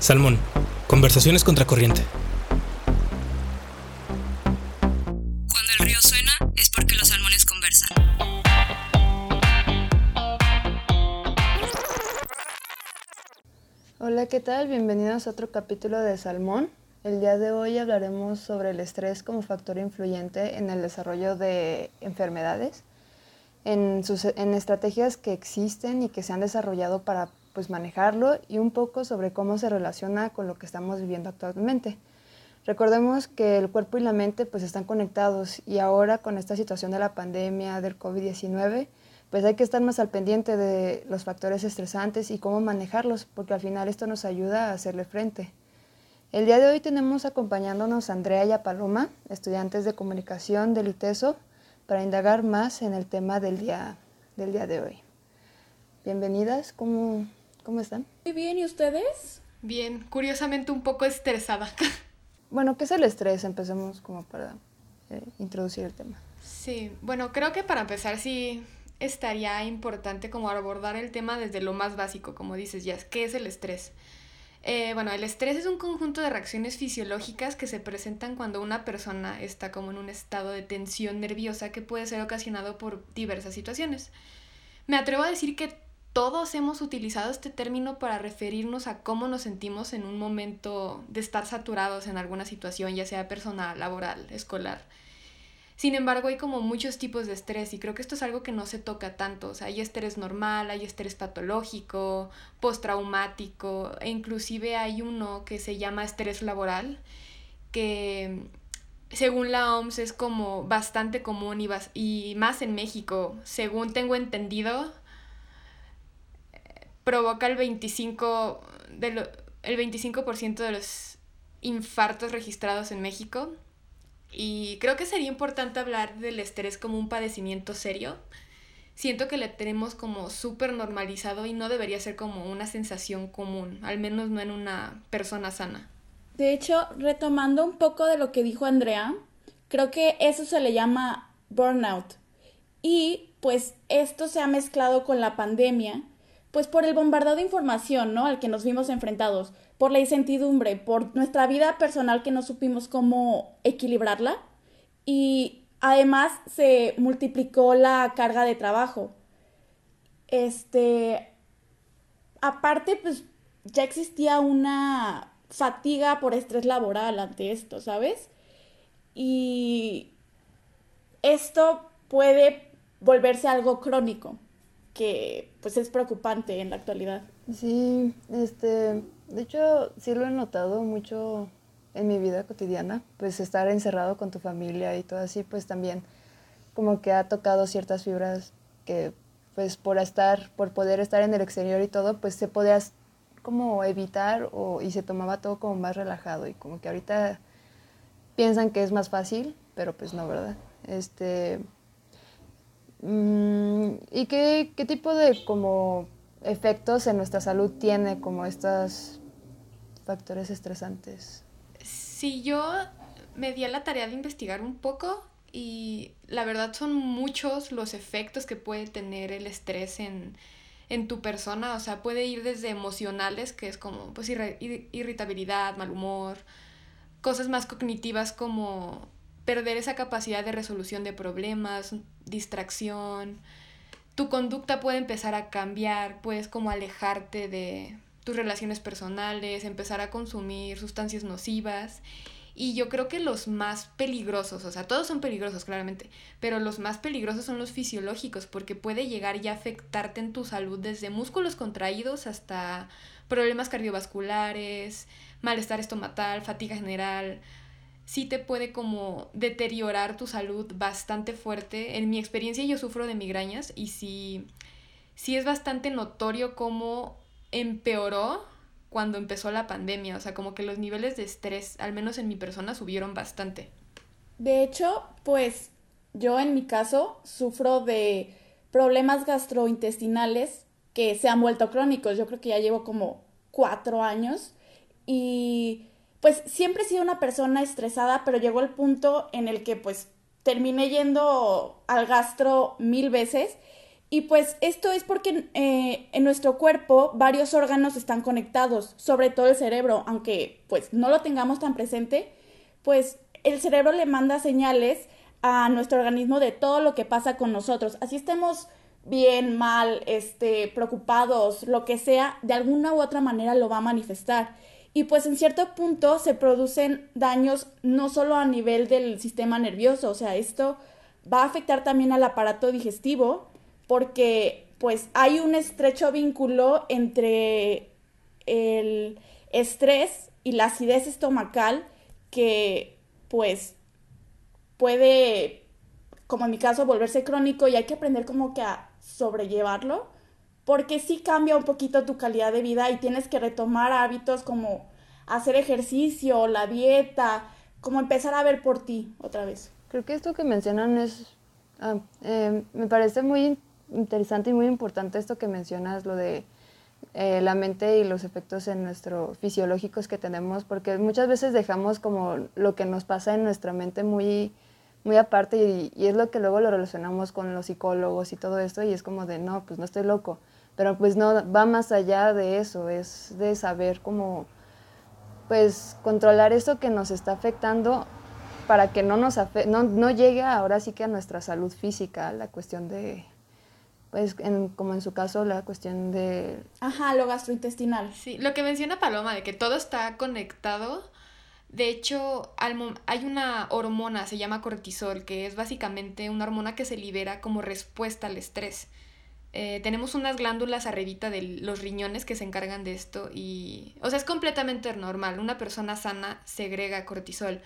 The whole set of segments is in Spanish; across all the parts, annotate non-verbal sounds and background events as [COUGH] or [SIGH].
Salmón, conversaciones contracorriente. Cuando el río suena es porque los salmones conversan. Hola, ¿qué tal? Bienvenidos a otro capítulo de Salmón. El día de hoy hablaremos sobre el estrés como factor influyente en el desarrollo de enfermedades, en, sus, en estrategias que existen y que se han desarrollado para pues manejarlo y un poco sobre cómo se relaciona con lo que estamos viviendo actualmente. Recordemos que el cuerpo y la mente pues están conectados y ahora con esta situación de la pandemia del COVID-19 pues hay que estar más al pendiente de los factores estresantes y cómo manejarlos porque al final esto nos ayuda a hacerle frente. El día de hoy tenemos acompañándonos a Andrea y a Paloma, estudiantes de comunicación del ITESO, para indagar más en el tema del día, del día de hoy. Bienvenidas, ¿cómo, ¿Cómo están? Muy bien, ¿y ustedes? Bien, curiosamente un poco estresada. [LAUGHS] Bueno, ¿qué es el estrés? Empecemos como para eh, introducir el tema. Sí, bueno, creo que para empezar sí estaría importante como abordar el tema desde lo más básico, como dices, ya, ¿qué es el estrés? Eh, bueno, el estrés es un conjunto de reacciones fisiológicas que se presentan cuando una persona está como en un estado de tensión nerviosa que puede ser ocasionado por diversas situaciones. Me atrevo a decir que todos hemos utilizado este término para referirnos a cómo nos sentimos en un momento de estar saturados en alguna situación, ya sea personal, laboral, escolar. Sin embargo, hay como muchos tipos de estrés y creo que esto es algo que no se toca tanto. O sea, hay estrés normal, hay estrés patológico, postraumático e inclusive hay uno que se llama estrés laboral, que según la OMS es como bastante común y, y más en México. Según tengo entendido, provoca el 25%, de el 25 de los infartos registrados en México. Y creo que sería importante hablar del estrés como un padecimiento serio. Siento que le tenemos como súper normalizado y no debería ser como una sensación común, al menos no en una persona sana. De hecho, retomando un poco de lo que dijo Andrea, creo que eso se le llama burnout. Y pues esto se ha mezclado con la pandemia pues por el bombardeo de información, ¿no? Al que nos vimos enfrentados, por la incertidumbre, por nuestra vida personal que no supimos cómo equilibrarla y además se multiplicó la carga de trabajo. Este, aparte, pues ya existía una fatiga por estrés laboral ante esto, ¿sabes? Y esto puede volverse algo crónico que pues es preocupante en la actualidad. Sí, este, de hecho sí lo he notado mucho en mi vida cotidiana, pues estar encerrado con tu familia y todo así, pues también como que ha tocado ciertas fibras que pues por estar, por poder estar en el exterior y todo, pues se podía como evitar o, y se tomaba todo como más relajado y como que ahorita piensan que es más fácil, pero pues no, ¿verdad? Este, ¿Y qué, qué, tipo de como efectos en nuestra salud tiene como estos factores estresantes? Sí, yo me di a la tarea de investigar un poco y la verdad son muchos los efectos que puede tener el estrés en, en tu persona. O sea, puede ir desde emocionales, que es como pues, irritabilidad, mal humor, cosas más cognitivas como perder esa capacidad de resolución de problemas, distracción. Tu conducta puede empezar a cambiar, puedes como alejarte de tus relaciones personales, empezar a consumir sustancias nocivas. Y yo creo que los más peligrosos, o sea, todos son peligrosos claramente, pero los más peligrosos son los fisiológicos porque puede llegar ya a afectarte en tu salud desde músculos contraídos hasta problemas cardiovasculares, malestar estomacal, fatiga general, sí te puede como deteriorar tu salud bastante fuerte. En mi experiencia yo sufro de migrañas y sí, sí es bastante notorio cómo empeoró cuando empezó la pandemia. O sea, como que los niveles de estrés, al menos en mi persona, subieron bastante. De hecho, pues yo en mi caso sufro de problemas gastrointestinales que se han vuelto crónicos. Yo creo que ya llevo como cuatro años y pues siempre he sido una persona estresada, pero llegó el punto en el que pues terminé yendo al gastro mil veces Y pues esto es porque eh, en nuestro cuerpo varios órganos están conectados, sobre todo el cerebro, aunque pues no lo tengamos tan presente, pues el cerebro le manda señales a nuestro organismo de todo lo que pasa con nosotros. Así estemos bien, mal, este, preocupados, lo que sea, de alguna u otra manera lo va a manifestar. Y pues en cierto punto se producen daños no solo a nivel del sistema nervioso, o sea, esto va a afectar también al aparato digestivo porque pues hay un estrecho vínculo entre el estrés y la acidez estomacal que pues puede, como en mi caso, volverse crónico y hay que aprender como que a sobrellevarlo porque sí cambia un poquito tu calidad de vida y tienes que retomar hábitos como hacer ejercicio, la dieta, como empezar a ver por ti otra vez. Creo que esto que mencionan es, ah, eh, me parece muy interesante y muy importante esto que mencionas, lo de eh, la mente y los efectos en nuestro fisiológicos que tenemos, porque muchas veces dejamos como lo que nos pasa en nuestra mente muy, muy aparte y, y, es lo que luego lo relacionamos con los psicólogos y todo esto y es como de, no, pues no estoy loco, pero pues no, va más allá de eso, es de saber cómo, pues controlar eso que nos está afectando para que no nos no, no llegue ahora sí que a nuestra salud física, la cuestión de, pues como en su caso la cuestión de... Ajá, lo gastrointestinal. Sí, lo que menciona Paloma, de que todo está conectado. De hecho, hay una hormona, se llama cortisol, que es básicamente una hormona que se libera como respuesta al estrés. Eh, tenemos unas glándulas arribita de los riñones que se encargan de esto y, o sea, es completamente normal. Una persona sana segrega cortisol.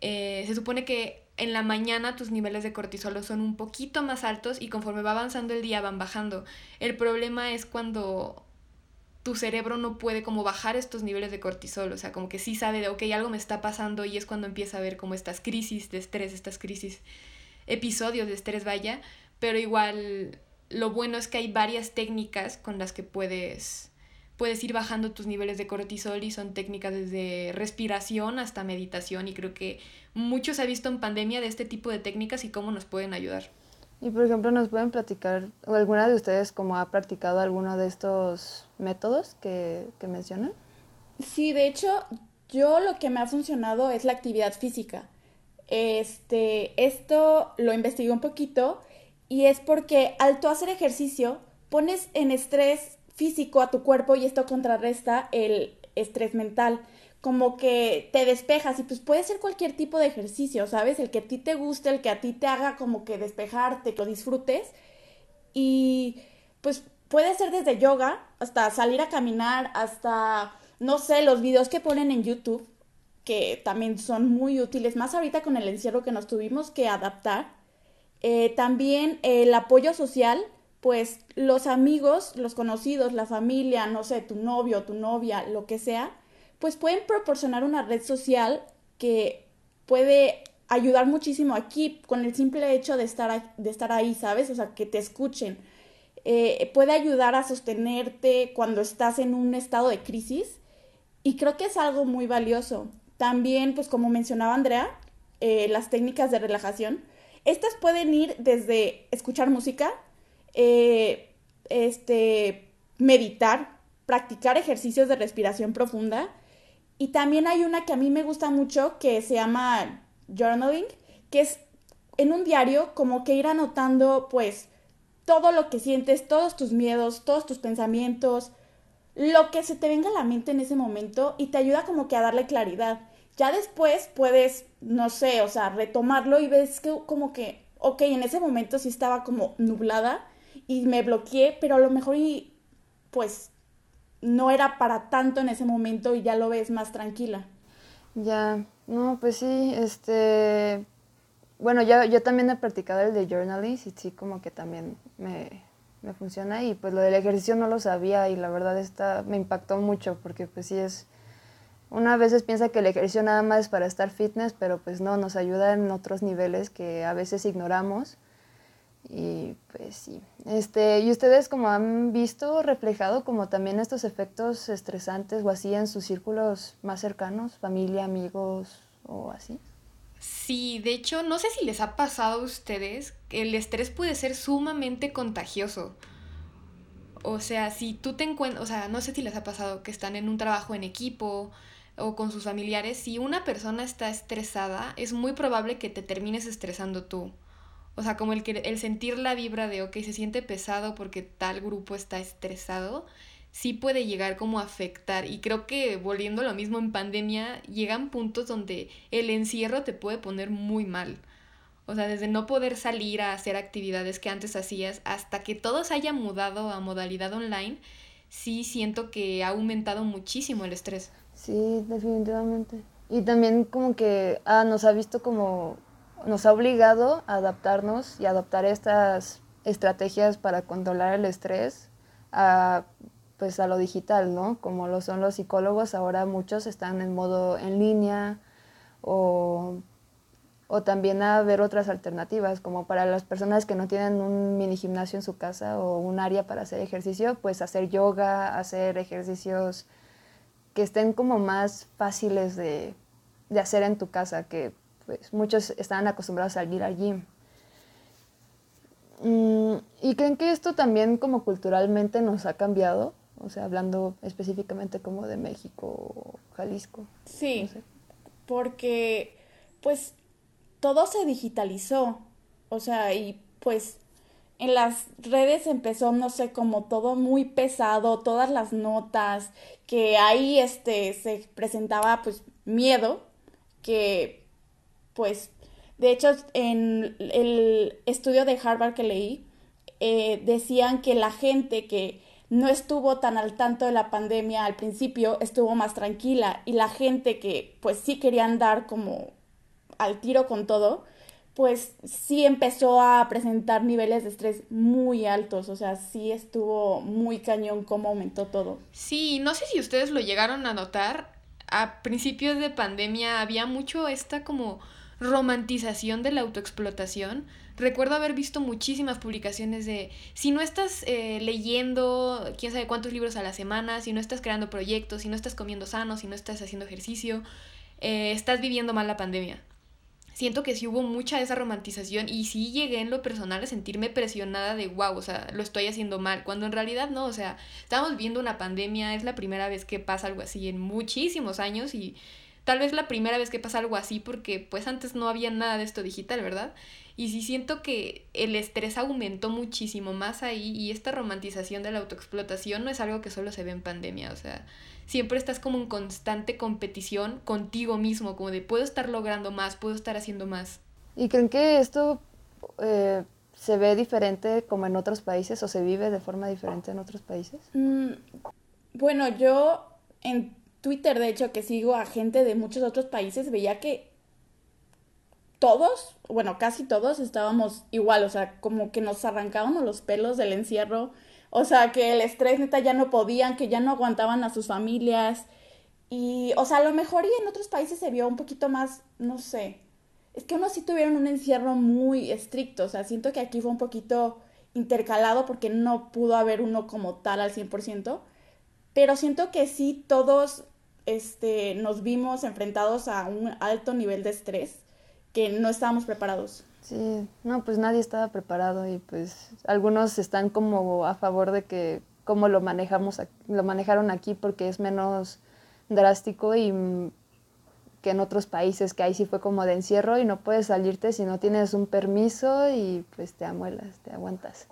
Eh, se supone que en la mañana tus niveles de cortisol son un poquito más altos y conforme va avanzando el día van bajando. El problema es cuando tu cerebro no puede como bajar estos niveles de cortisol, o sea, como que sí sabe de, ok, algo me está pasando y es cuando empieza a ver como estas crisis de estrés, estas crisis, episodios de estrés, vaya, pero igual lo bueno es que hay varias técnicas con las que puedes puedes ir bajando tus niveles de cortisol y son técnicas desde respiración hasta meditación y creo que mucho se ha visto en pandemia de este tipo de técnicas y cómo nos pueden ayudar. Y por ejemplo, ¿nos pueden platicar, o alguna de ustedes como ha practicado alguno de estos métodos que, que mencionan? Sí, de hecho, yo lo que me ha funcionado es la actividad física. Este, esto lo investigué un poquito y es porque al tú hacer ejercicio pones en estrés físico a tu cuerpo y esto contrarresta el estrés mental. Como que te despejas y pues puede ser cualquier tipo de ejercicio, ¿sabes? El que a ti te guste, el que a ti te haga como que despejarte, que lo disfrutes. Y pues puede ser desde yoga hasta salir a caminar, hasta, no sé, los videos que ponen en YouTube, que también son muy útiles, más ahorita con el encierro que nos tuvimos que adaptar. Eh, también el apoyo social, pues los amigos, los conocidos, la familia, no sé, tu novio, tu novia, lo que sea, pues pueden proporcionar una red social que puede ayudar muchísimo aquí con el simple hecho de estar, de estar ahí, ¿sabes? O sea, que te escuchen. Eh, puede ayudar a sostenerte cuando estás en un estado de crisis y creo que es algo muy valioso. También, pues como mencionaba Andrea, eh, las técnicas de relajación, estas pueden ir desde escuchar música, eh, este, meditar, practicar ejercicios de respiración profunda. Y también hay una que a mí me gusta mucho que se llama journaling, que es en un diario como que ir anotando pues todo lo que sientes, todos tus miedos, todos tus pensamientos, lo que se te venga a la mente en ese momento y te ayuda como que a darle claridad. Ya después puedes, no sé, o sea, retomarlo y ves que como que, ok, en ese momento sí estaba como nublada y me bloqueé, pero a lo mejor y pues no era para tanto en ese momento y ya lo ves más tranquila. Ya, no, pues sí, este, bueno, yo, yo también he practicado el de journaling y sí como que también me, me funciona y pues lo del ejercicio no lo sabía y la verdad está, me impactó mucho porque pues sí es, una veces piensa que el ejercicio nada más es para estar fitness, pero pues no, nos ayuda en otros niveles que a veces ignoramos y pues sí. Este, ¿Y ustedes como han visto reflejado como también estos efectos estresantes o así en sus círculos más cercanos, familia, amigos o así? Sí, de hecho, no sé si les ha pasado a ustedes que el estrés puede ser sumamente contagioso. O sea, si tú te encuentras, o sea, no sé si les ha pasado que están en un trabajo en equipo o con sus familiares, si una persona está estresada, es muy probable que te termines estresando tú. O sea, como el, que, el sentir la vibra de, ok, se siente pesado porque tal grupo está estresado, sí puede llegar como a afectar. Y creo que volviendo a lo mismo en pandemia, llegan puntos donde el encierro te puede poner muy mal. O sea, desde no poder salir a hacer actividades que antes hacías hasta que todo se haya mudado a modalidad online, sí siento que ha aumentado muchísimo el estrés. Sí, definitivamente. Y también como que ah, nos ha visto como, nos ha obligado a adaptarnos y adoptar estas estrategias para controlar el estrés a, pues a lo digital, ¿no? Como lo son los psicólogos, ahora muchos están en modo en línea o o también a ver otras alternativas, como para las personas que no tienen un mini gimnasio en su casa o un área para hacer ejercicio, pues hacer yoga, hacer ejercicios que estén como más fáciles de, de hacer en tu casa, que pues muchos están acostumbrados a ir al gym. Mm, ¿Y creen que esto también como culturalmente nos ha cambiado? O sea, hablando específicamente como de México o Jalisco. Sí, porque pues todo se digitalizó. O sea, y pues en las redes empezó, no sé, como todo muy pesado, todas las notas, que ahí este se presentaba pues miedo, que pues de hecho en el estudio de Harvard que leí, eh, decían que la gente que no estuvo tan al tanto de la pandemia al principio estuvo más tranquila y la gente que pues sí quería andar como al tiro con todo, pues sí empezó a presentar niveles de estrés muy altos, o sea, sí estuvo muy cañón cómo aumentó todo. Sí, no sé si ustedes lo llegaron a notar, a principios de pandemia había mucho esta como romantización de la autoexplotación. Recuerdo haber visto muchísimas publicaciones de si no estás eh, leyendo quién sabe cuántos libros a la semana, si no estás creando proyectos, si no estás comiendo sano, si no estás haciendo ejercicio, eh, estás viviendo mal la pandemia siento que sí hubo mucha de esa romantización y sí llegué en lo personal a sentirme presionada de wow, o sea, lo estoy haciendo mal, cuando en realidad no, o sea, estamos viendo una pandemia, es la primera vez que pasa algo así en muchísimos años y tal vez la primera vez que pasa algo así porque pues antes no había nada de esto digital, ¿verdad? Y sí siento que el estrés aumentó muchísimo más ahí y esta romantización de la autoexplotación no es algo que solo se ve en pandemia, o sea, siempre estás como en constante competición contigo mismo, como de puedo estar logrando más, puedo estar haciendo más. ¿Y creen que esto eh, se ve diferente como en otros países o se vive de forma diferente en otros países? Mm, bueno, yo en Twitter, de hecho, que sigo a gente de muchos otros países, veía que todos, bueno, casi todos estábamos igual, o sea, como que nos arrancábamos los pelos del encierro o sea, que el estrés neta ya no podían, que ya no aguantaban a sus familias. Y, o sea, a lo mejor y en otros países se vio un poquito más, no sé. Es que unos sí tuvieron un encierro muy estricto. O sea, siento que aquí fue un poquito intercalado porque no pudo haber uno como tal al 100%. Pero siento que sí todos este, nos vimos enfrentados a un alto nivel de estrés que no estábamos preparados. Sí, no, pues nadie estaba preparado y pues algunos están como a favor de que cómo lo manejamos, lo manejaron aquí porque es menos drástico y que en otros países que ahí sí fue como de encierro y no puedes salirte si no tienes un permiso y pues te amuelas, te aguantas.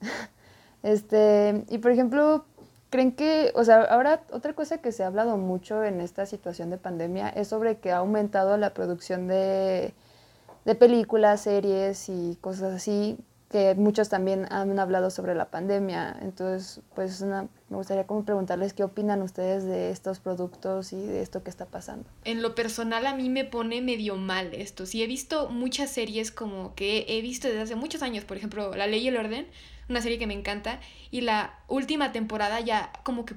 [LAUGHS] este, y por ejemplo, ¿creen que, o sea, ahora otra cosa que se ha hablado mucho en esta situación de pandemia es sobre que ha aumentado la producción de de películas, series y cosas así, que muchos también han hablado sobre la pandemia. Entonces, pues me gustaría como preguntarles qué opinan ustedes de estos productos y de esto que está pasando. En lo personal a mí me pone medio mal esto. Sí, he visto muchas series como que he visto desde hace muchos años, por ejemplo, La Ley y el Orden, una serie que me encanta, y la última temporada ya como que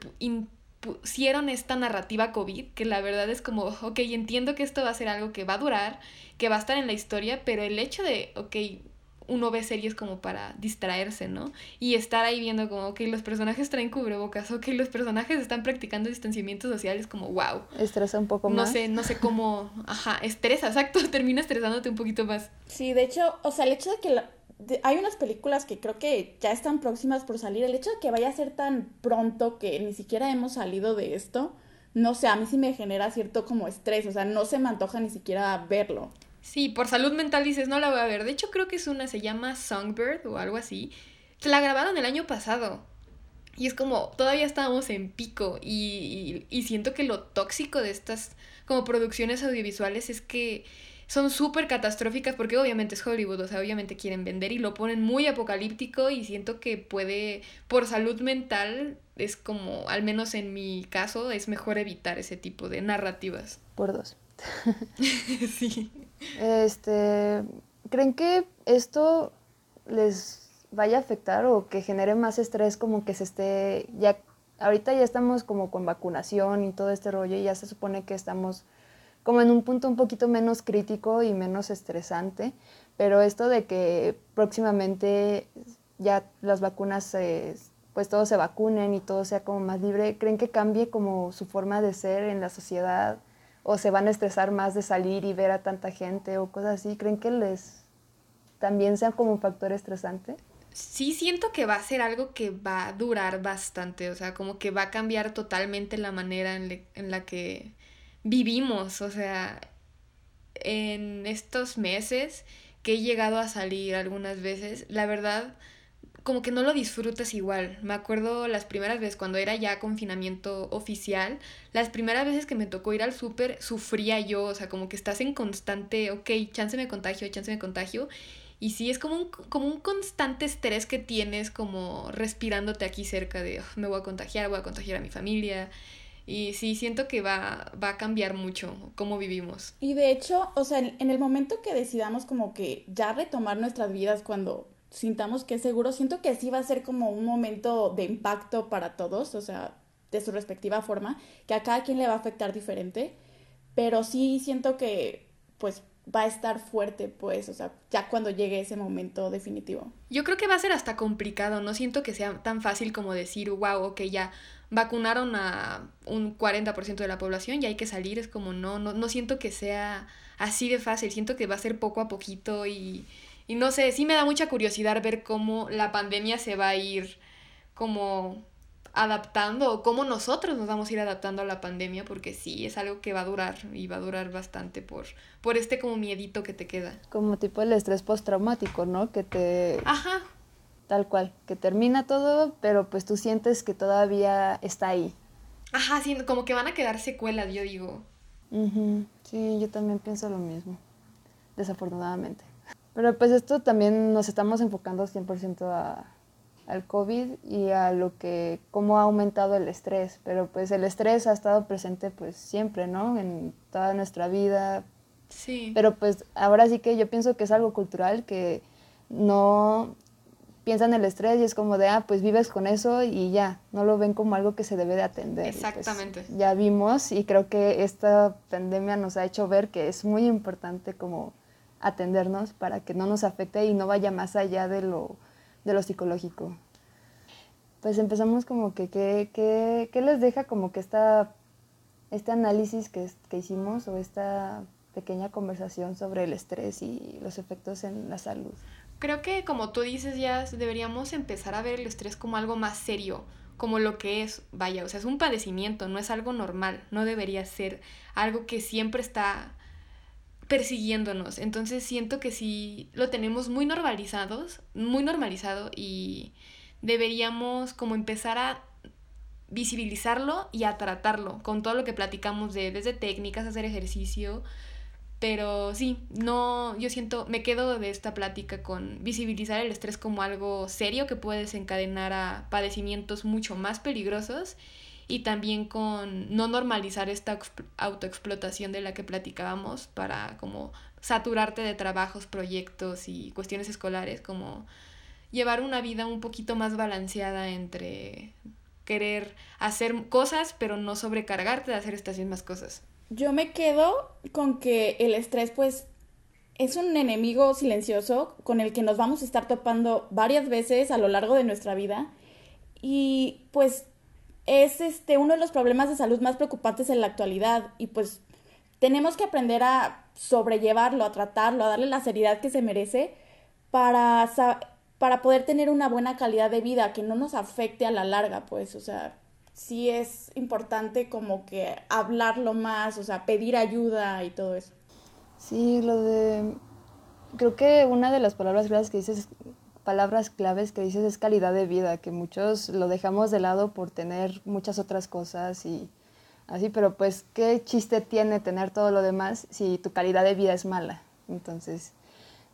pusieron esta narrativa COVID, que la verdad es como, ok, entiendo que esto va a ser algo que va a durar, que va a estar en la historia, pero el hecho de, ok, uno ve series como para distraerse, ¿no? Y estar ahí viendo como que los personajes traen cubrebocas o que los personajes están practicando distanciamientos sociales como wow. Estresa un poco más. No sé, no sé cómo, ajá, estresa, exacto, [LAUGHS] termina estresándote un poquito más. Sí, de hecho, o sea, el hecho de que hay unas películas que creo que ya están próximas por salir, el hecho de que vaya a ser tan pronto que ni siquiera hemos salido de esto, no sé, a mí sí me genera cierto como estrés, o sea, no se me antoja ni siquiera verlo. Sí, por salud mental dices, no la voy a ver. De hecho, creo que es una, se llama Songbird o algo así. La grabaron el año pasado. Y es como, todavía estábamos en pico. Y, y, siento que lo tóxico de estas como producciones audiovisuales es que son súper catastróficas porque obviamente es Hollywood, o sea, obviamente quieren vender y lo ponen muy apocalíptico y siento que puede, por salud mental, es como, al menos en mi caso, es mejor evitar ese tipo de narrativas. Por dos. [LAUGHS] sí. Este, ¿creen que esto les vaya a afectar o que genere más estrés como que se esté ya ahorita ya estamos como con vacunación y todo este rollo y ya se supone que estamos como en un punto un poquito menos crítico y menos estresante, pero esto de que próximamente ya las vacunas pues todos se vacunen y todo sea como más libre, ¿creen que cambie como su forma de ser en la sociedad? O se van a estresar más de salir y ver a tanta gente o cosas así? ¿Creen que les también sea como un factor estresante? Sí, siento que va a ser algo que va a durar bastante, o sea, como que va a cambiar totalmente la manera en, en la que vivimos, o sea, en estos meses que he llegado a salir algunas veces, la verdad como que no lo disfrutas igual. Me acuerdo las primeras veces cuando era ya confinamiento oficial, las primeras veces que me tocó ir al súper, sufría yo, o sea, como que estás en constante, ok, chance me contagio, chance me contagio. Y sí, es como un, como un constante estrés que tienes, como respirándote aquí cerca de, me voy a contagiar, voy a contagiar a mi familia. Y sí, siento que va, va a cambiar mucho cómo vivimos. Y de hecho, o sea, en el momento que decidamos como que ya retomar nuestras vidas cuando sintamos que seguro, siento que sí va a ser como un momento de impacto para todos, o sea, de su respectiva forma, que a cada quien le va a afectar diferente, pero sí siento que pues va a estar fuerte, pues, o sea, ya cuando llegue ese momento definitivo. Yo creo que va a ser hasta complicado, no siento que sea tan fácil como decir, wow, ok, ya vacunaron a un 40% de la población y hay que salir, es como no, no, no siento que sea así de fácil, siento que va a ser poco a poquito y y no sé, sí me da mucha curiosidad ver cómo la pandemia se va a ir como adaptando o cómo nosotros nos vamos a ir adaptando a la pandemia, porque sí, es algo que va a durar y va a durar bastante por, por este como miedito que te queda. Como tipo el estrés postraumático, ¿no? Que te... Ajá. Tal cual, que termina todo, pero pues tú sientes que todavía está ahí. Ajá, sí, como que van a quedar secuelas, yo digo. Sí, yo también pienso lo mismo, desafortunadamente. Pero pues esto también nos estamos enfocando 100% a, al COVID y a lo que, cómo ha aumentado el estrés. Pero pues el estrés ha estado presente pues siempre, ¿no? En toda nuestra vida. Sí. Pero pues ahora sí que yo pienso que es algo cultural que no piensan el estrés y es como de, ah, pues vives con eso y ya, no lo ven como algo que se debe de atender. Pues, Exactamente. ya vimos y creo que esta pandemia nos ha hecho ver que es muy importante como atendernos para que no nos afecte y no vaya más allá de lo, de lo psicológico. Pues empezamos como que, ¿qué, les deja como que esta, este análisis que, que hicimos o esta pequeña conversación sobre el estrés y los efectos en la salud? Creo que como tú dices ya deberíamos empezar a ver el estrés como algo más serio, como lo que es, vaya, o sea, es un padecimiento, no es algo normal, no debería ser algo que siempre está persiguiéndonos. Entonces siento que sí lo tenemos muy normalizados, muy normalizado y deberíamos como empezar a visibilizarlo y a tratarlo con todo lo que platicamos de desde técnicas, hacer ejercicio, pero sí, no, yo siento, me quedo de esta plática con visibilizar el estrés como algo serio que puede desencadenar a padecimientos mucho más peligrosos y también con no normalizar esta autoexplotación de la que platicábamos para como saturarte de trabajos, proyectos y cuestiones escolares, como llevar una vida un poquito más balanceada entre querer hacer cosas pero no sobrecargarte de hacer estas mismas cosas. Yo me quedo con que el estrés pues es un enemigo silencioso con el que nos vamos a estar topando varias veces a lo largo de nuestra vida y pues es este uno de los problemas de salud más preocupantes en la actualidad y pues tenemos que aprender a sobrellevarlo, a tratarlo, a darle la seriedad que se merece para, para poder tener una buena calidad de vida que no nos afecte a la larga, pues, o sea, sí es importante como que hablarlo más, o sea, pedir ayuda y todo eso. Sí, lo de... Creo que una de las palabras claves que dices, palabras claves que dices es calidad de vida, que muchos lo dejamos de lado por tener muchas otras cosas y así, pero pues qué chiste tiene tener todo lo demás si tu calidad de vida es mala. Entonces,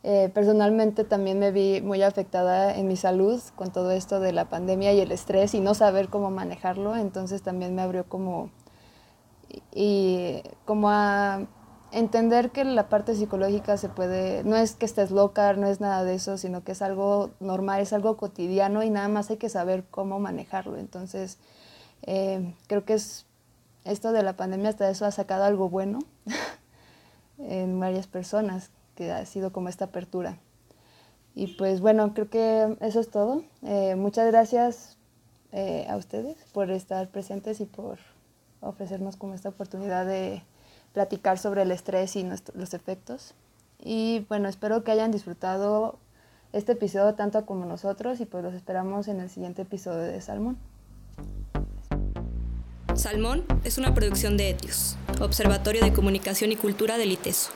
eh, personalmente también me vi muy afectada en mi salud con todo esto de la pandemia y el estrés y no saber cómo manejarlo, entonces también me abrió como, y, como a entender que la parte psicológica se puede, no es que estés loca, no es nada de eso, sino que es algo normal, es algo cotidiano y nada más hay que saber cómo manejarlo. Entonces, eh, creo que es esto de la pandemia hasta eso ha sacado algo bueno [LAUGHS] en varias personas que ha sido como esta apertura. Y pues bueno, creo que eso es todo. Eh, muchas gracias eh, a ustedes por estar presentes y por ofrecernos como esta oportunidad de platicar sobre el estrés y los efectos. Y bueno, espero que hayan disfrutado este episodio tanto como nosotros y pues los esperamos en el siguiente episodio de Salmón. Salmón es una producción de Etios, Observatorio de Comunicación y Cultura del ITESO.